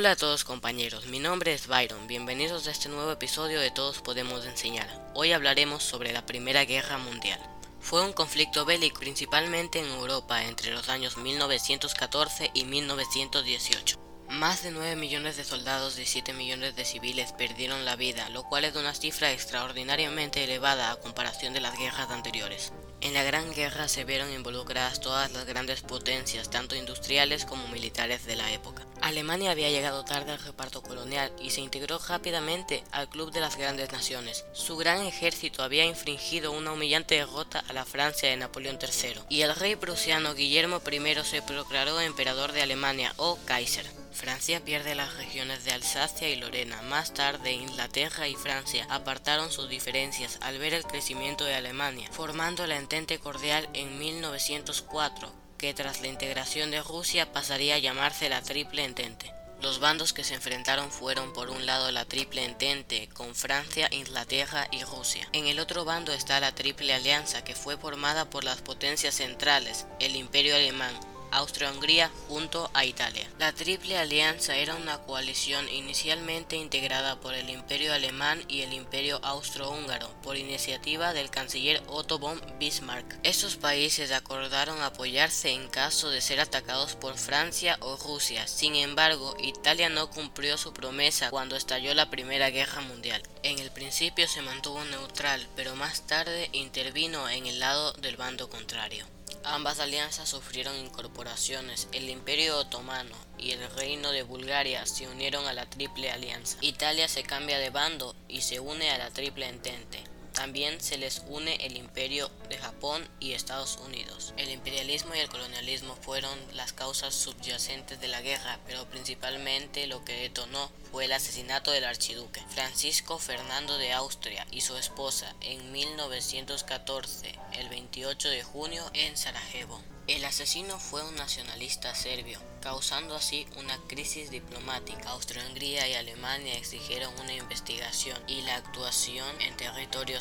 Hola a todos compañeros, mi nombre es Byron, bienvenidos a este nuevo episodio de Todos Podemos Enseñar. Hoy hablaremos sobre la Primera Guerra Mundial. Fue un conflicto bélico principalmente en Europa entre los años 1914 y 1918. Más de 9 millones de soldados y 7 millones de civiles perdieron la vida, lo cual es una cifra extraordinariamente elevada a comparación de las guerras anteriores. En la Gran Guerra se vieron involucradas todas las grandes potencias, tanto industriales como militares de la época. Alemania había llegado tarde al reparto colonial y se integró rápidamente al Club de las Grandes Naciones. Su gran ejército había infringido una humillante derrota a la Francia de Napoleón III, y el rey prusiano Guillermo I se proclamó emperador de Alemania o Kaiser. Francia pierde las regiones de Alsacia y Lorena. Más tarde, Inglaterra y Francia apartaron sus diferencias al ver el crecimiento de Alemania, formando la Entente Cordial en 1904, que tras la integración de Rusia pasaría a llamarse la Triple Entente. Los bandos que se enfrentaron fueron por un lado la Triple Entente con Francia, Inglaterra y Rusia. En el otro bando está la Triple Alianza que fue formada por las potencias centrales, el Imperio Alemán, Austria-Hungría junto a Italia. La Triple Alianza era una coalición inicialmente integrada por el Imperio Alemán y el Imperio Austrohúngaro por iniciativa del canciller Otto von Bismarck. Estos países acordaron apoyarse en caso de ser atacados por Francia o Rusia. Sin embargo, Italia no cumplió su promesa cuando estalló la Primera Guerra Mundial. En el principio se mantuvo neutral, pero más tarde intervino en el lado del bando contrario. Ambas alianzas sufrieron incorporaciones. El Imperio Otomano y el Reino de Bulgaria se unieron a la Triple Alianza. Italia se cambia de bando y se une a la Triple Entente. También se les une el imperio de Japón y Estados Unidos. El imperialismo y el colonialismo fueron las causas subyacentes de la guerra, pero principalmente lo que detonó fue el asesinato del archiduque Francisco Fernando de Austria y su esposa en 1914, el 28 de junio en Sarajevo. El asesino fue un nacionalista serbio, causando así una crisis diplomática. Austria-Hungría y Alemania exigieron una investigación y la actuación en territorio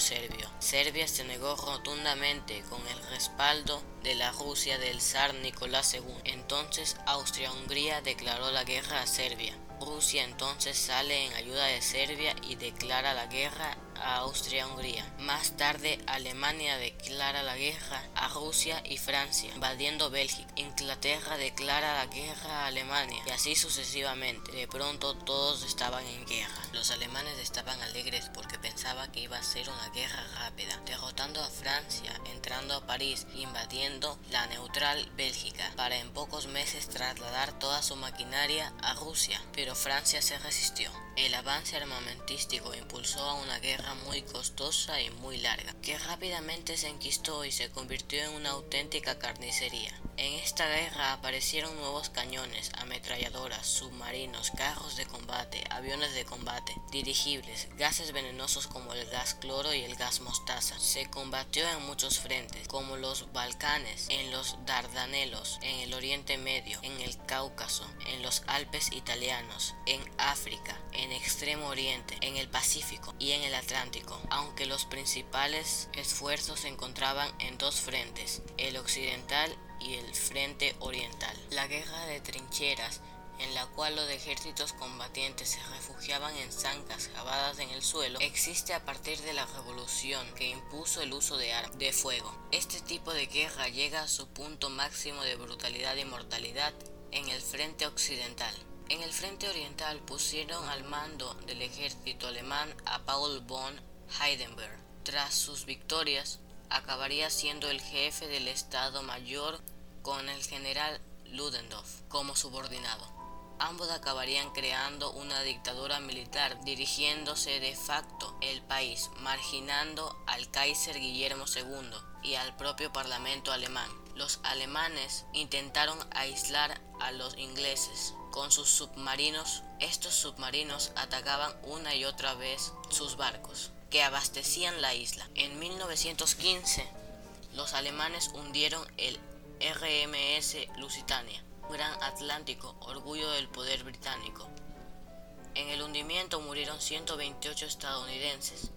Serbia se negó rotundamente con el respaldo de la Rusia del zar Nicolás II. Entonces Austria-Hungría declaró la guerra a Serbia. Rusia entonces sale en ayuda de Serbia y declara la guerra Austria-Hungría. Más tarde Alemania declara la guerra a Rusia y Francia, invadiendo Bélgica. Inglaterra declara la guerra a Alemania y así sucesivamente. De pronto todos estaban en guerra. Los alemanes estaban alegres porque pensaban que iba a ser una guerra rápida, derrotando a Francia, entrando a París, invadiendo la neutral Bélgica, para en pocos meses trasladar toda su maquinaria a Rusia. Pero Francia se resistió. El avance armamentístico impulsó a una guerra muy costosa y muy larga, que rápidamente se enquistó y se convirtió en una auténtica carnicería. En esta guerra aparecieron nuevos cañones, ametralladoras, submarinos, carros de combate, aviones de combate, dirigibles, gases venenosos como el gas cloro y el gas mostaza. Se combatió en muchos frentes, como los Balcanes, en los Dardanelos, en el Oriente Medio, en el Cáucaso, en los Alpes italianos, en África, en Extremo Oriente, en el Pacífico y en el Atlántico, aunque los principales esfuerzos se encontraban en dos frentes, el occidental y el frente oriental. La guerra de trincheras en la cual los ejércitos combatientes se refugiaban en zancas cavadas en el suelo, existe a partir de la revolución que impuso el uso de armas de fuego. Este tipo de guerra llega a su punto máximo de brutalidad y mortalidad en el frente occidental. En el frente oriental pusieron al mando del ejército alemán a Paul von Heidenberg. Tras sus victorias, acabaría siendo el jefe del Estado Mayor con el general Ludendorff como subordinado. Ambos acabarían creando una dictadura militar, dirigiéndose de facto el país, marginando al Kaiser Guillermo II y al propio Parlamento alemán. Los alemanes intentaron aislar a los ingleses, con sus submarinos, estos submarinos atacaban una y otra vez sus barcos, que abastecían la isla. En 1915, los alemanes hundieron el RMS Lusitania, gran Atlántico, orgullo del poder británico. En el hundimiento murieron 128 estadounidenses.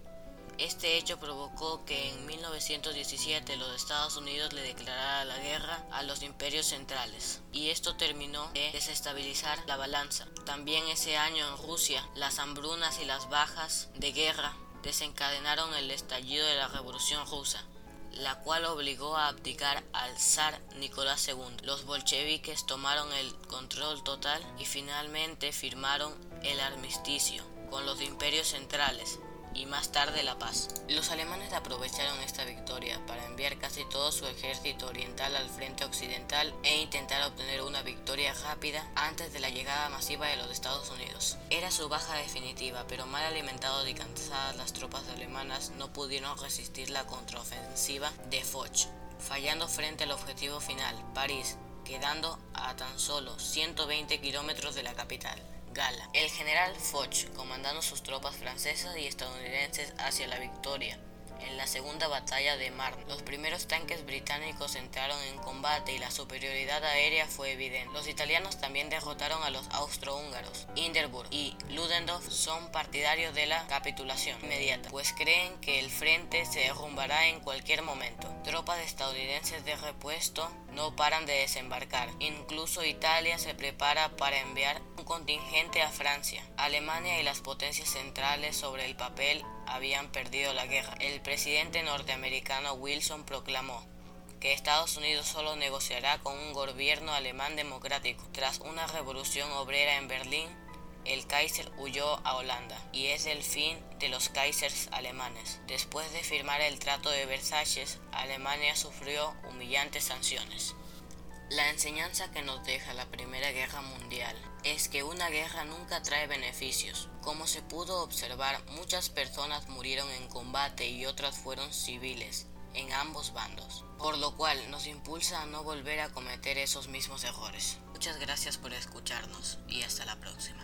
Este hecho provocó que en 1917 los Estados Unidos le declarara la guerra a los imperios centrales y esto terminó de desestabilizar la balanza. También ese año en Rusia las hambrunas y las bajas de guerra desencadenaron el estallido de la Revolución rusa la cual obligó a abdicar al zar Nicolás II. Los bolcheviques tomaron el control total y finalmente firmaron el armisticio con los imperios centrales, y más tarde la paz. Los alemanes aprovecharon esta victoria para enviar casi todo su ejército oriental al frente occidental e intentar obtener una victoria rápida antes de la llegada masiva de los Estados Unidos. Era su baja definitiva, pero mal alimentados y cansadas las tropas alemanas no pudieron resistir la contraofensiva de Foch, fallando frente al objetivo final, París, quedando a tan solo 120 kilómetros de la capital. El general Foch, comandando sus tropas francesas y estadounidenses hacia la victoria, en la segunda batalla de Marne. Los primeros tanques británicos entraron en combate y la superioridad aérea fue evidente. Los italianos también derrotaron a los austrohúngaros. Hindenburg y Ludendorff son partidarios de la capitulación inmediata, pues creen que el frente se derrumbará en cualquier momento. Tropas estadounidenses de repuesto no paran de desembarcar. Incluso Italia se prepara para enviar un contingente a Francia. Alemania y las potencias centrales sobre el papel habían perdido la guerra. El presidente norteamericano Wilson proclamó que Estados Unidos solo negociará con un gobierno alemán democrático. Tras una revolución obrera en Berlín, el Kaiser huyó a Holanda y es el fin de los Kaisers alemanes. Después de firmar el Trato de Versalles, Alemania sufrió humillantes sanciones. La enseñanza que nos deja la Primera Guerra Mundial es que una guerra nunca trae beneficios. Como se pudo observar, muchas personas murieron en combate y otras fueron civiles en ambos bandos, por lo cual nos impulsa a no volver a cometer esos mismos errores. Muchas gracias por escucharnos y hasta la próxima.